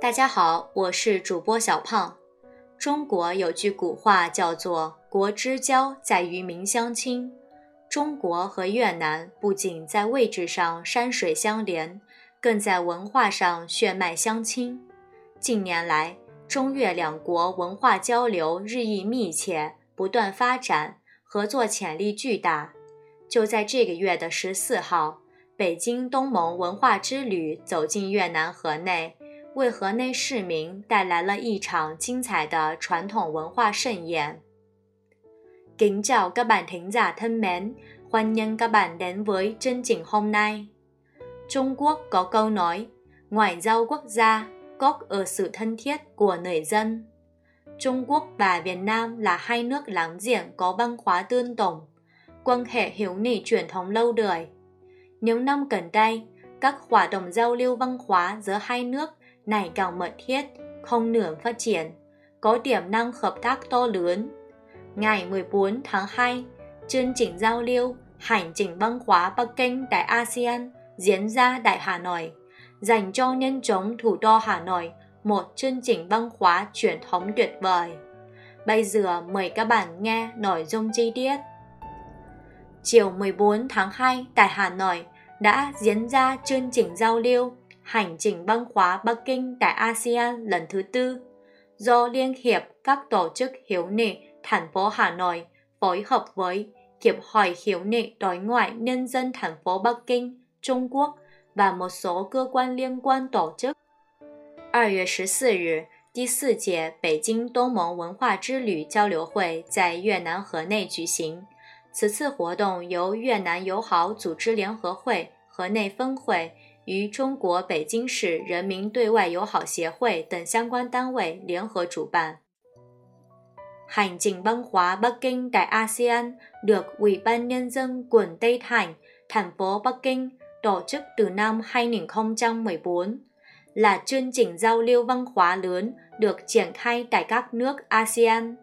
大家好，我是主播小胖。中国有句古话叫做“国之交在于民相亲”。中国和越南不仅在位置上山水相连，更在文化上血脉相亲。近年来，中越两国文化交流日益密切，不断发展，合作潜力巨大。就在这个月的十四号，北京东盟文化之旅走进越南河内。为河内市民带来了一场精彩的传统文化盛宴。Kính chào các bạn thính giả thân mến, hoan nghênh các bạn đến với chương trình hôm nay. Trung Quốc có câu nói, ngoại giao quốc gia gốc ở sự thân thiết của người dân. Trung Quốc và Việt Nam là hai nước láng giềng có văn hóa tương đồng, quan hệ hữu nghị truyền thống lâu đời. Những năm gần đây, các hoạt động giao lưu văn hóa giữa hai nước ngày càng mật thiết, không ngừng phát triển, có tiềm năng hợp tác to lớn. Ngày 14 tháng 2, chương trình giao lưu Hành trình văn hóa Bắc Kinh tại ASEAN diễn ra tại Hà Nội, dành cho nhân chống thủ đô Hà Nội một chương trình văn hóa truyền thống tuyệt vời. Bây giờ mời các bạn nghe nội dung chi tiết. Chiều 14 tháng 2 tại Hà Nội đã diễn ra chương trình giao lưu Hành trình văn hóa Bắc Kinh tại ASEAN lần thứ tư do Liên hiệp các tổ chức hiếu nghị thành phố Hà Nội phối hợp với Hiệp hội Hiếu nghị đối ngoại nhân dân thành phố Bắc Kinh, Trung Quốc và một số cơ quan liên quan tổ chức. 二月十四日，第四届北京东盟文化之旅交流会在越南河内举行。此次活动由越南友好组织联合会河内分会 与中国北京市人民对外友好协会等相关单位联合主办。Hành trình văn hóa Bắc Kinh tại ASEAN được Ủy ban Nhân dân quận Tây Thành, thành phố Bắc Kinh tổ chức từ năm 2014, là chương trình giao lưu văn hóa lớn được triển khai tại các nước ASEAN.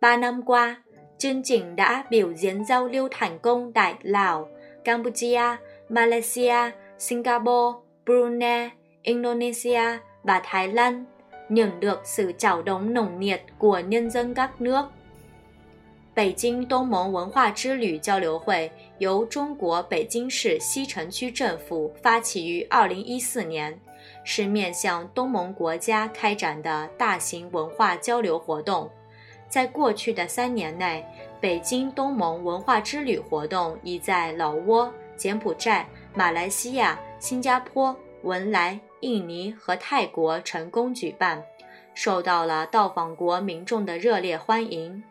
Ba năm qua, chương trình đã biểu diễn giao lưu thành công tại Lào, Campuchia, Malaysia, 新加坡 brunei indonesia batai lan 年的四个教宗弄灭过年增加了北京东盟文化之旅交流会由中国北京市西城区政府发起于二零一四年是面向东盟国家开展的大型文化交流活动。在过去的三年内北京东盟文化之旅活动已在老挝柬埔寨马来西亚、新加坡、文莱、印尼和泰国成功举办，受到了到访国民众的热烈欢迎。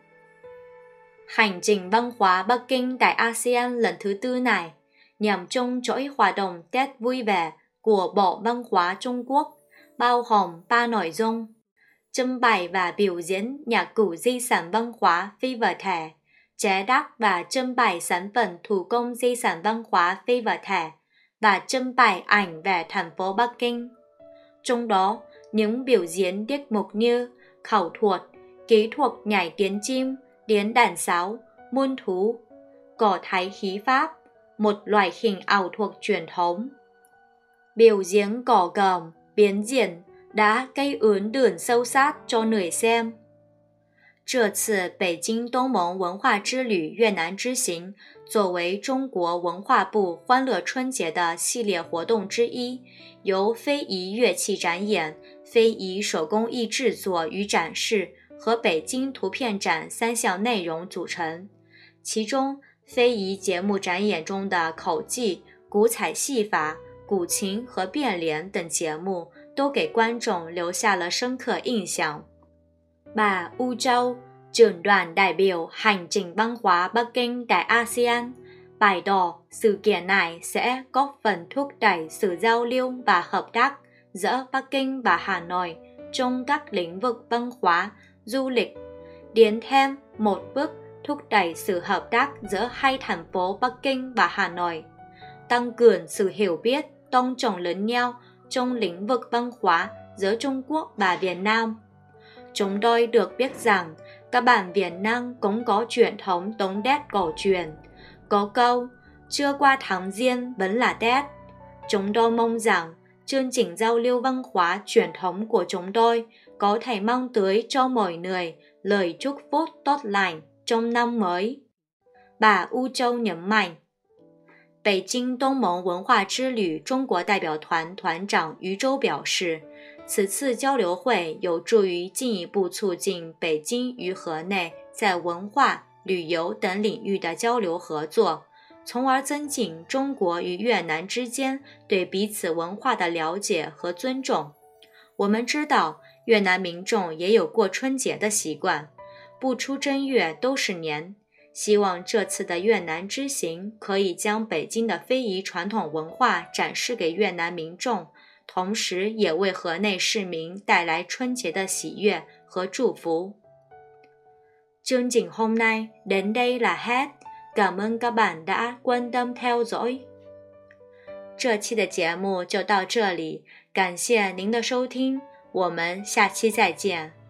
Hành trình văn hóa Bắc Kinh tại ASEAN lần thứ tư này nhằm trong chuỗi hoạt động Tết vui vẻ của Bộ Văn hóa Trung Quốc, bao gồm ba nội dung: trưng bày và biểu diễn nhạc cụ di sản văn hóa phi vật thể, chế tác và trưng bày sản phẩm thủ công di sản văn hóa phi vật thể và trưng bày ảnh về thành phố Bắc Kinh. Trong đó, những biểu diễn tiết mục như khẩu thuật, kỹ thuật nhảy tiếng chim, tiếng đàn sáo, muôn thú, cỏ thái khí pháp, một loại hình ảo thuật truyền thống. Biểu diễn cỏ gồm, biến diễn đã gây ướn đường sâu sát cho người xem. 这次北京东盟文化之旅越南之行，作为中国文化部“欢乐春节”的系列活动之一，由非遗乐器展演、非遗手工艺制作与展示和北京图片展三项内容组成。其中，非遗节目展演中的口技、古彩戏法、古琴和变脸等节目，都给观众留下了深刻印象。Bà U Châu, trưởng đoàn đại biểu hành trình văn hóa Bắc Kinh tại ASEAN, bày tỏ sự kiện này sẽ góp phần thúc đẩy sự giao lưu và hợp tác giữa Bắc Kinh và Hà Nội trong các lĩnh vực văn hóa, du lịch, tiến thêm một bước thúc đẩy sự hợp tác giữa hai thành phố Bắc Kinh và Hà Nội, tăng cường sự hiểu biết, tôn trọng lẫn nhau trong lĩnh vực văn hóa giữa Trung Quốc và Việt Nam chúng tôi được biết rằng các bạn Việt Nam cũng có truyền thống tống đét cổ truyền. Có câu, chưa qua tháng riêng vẫn là Tết. Chúng tôi mong rằng chương trình giao lưu văn hóa truyền thống của chúng tôi có thể mang tới cho mọi người lời chúc phúc tốt lành trong năm mới. Bà U Châu nhấn mạnh, Bắc Kinh Đông Mông Văn hóa Chi Lữ Trung Quốc đại biểu đoàn đoàn trưởng Yu Châu biểu 示此次交流会有助于进一步促进北京与河内在文化、旅游等领域的交流合作，从而增进中国与越南之间对彼此文化的了解和尊重。我们知道，越南民众也有过春节的习惯，不出正月都是年。希望这次的越南之行可以将北京的非遗传统文化展示给越南民众，同时也为河内市民带来春节的喜悦和祝福。Chương trình hôm nay đến đây là hết. Cảm ơn các bạn đã quan tâm theo dõi. 这期的节目就到这里，感谢您的收听，我们下期再见。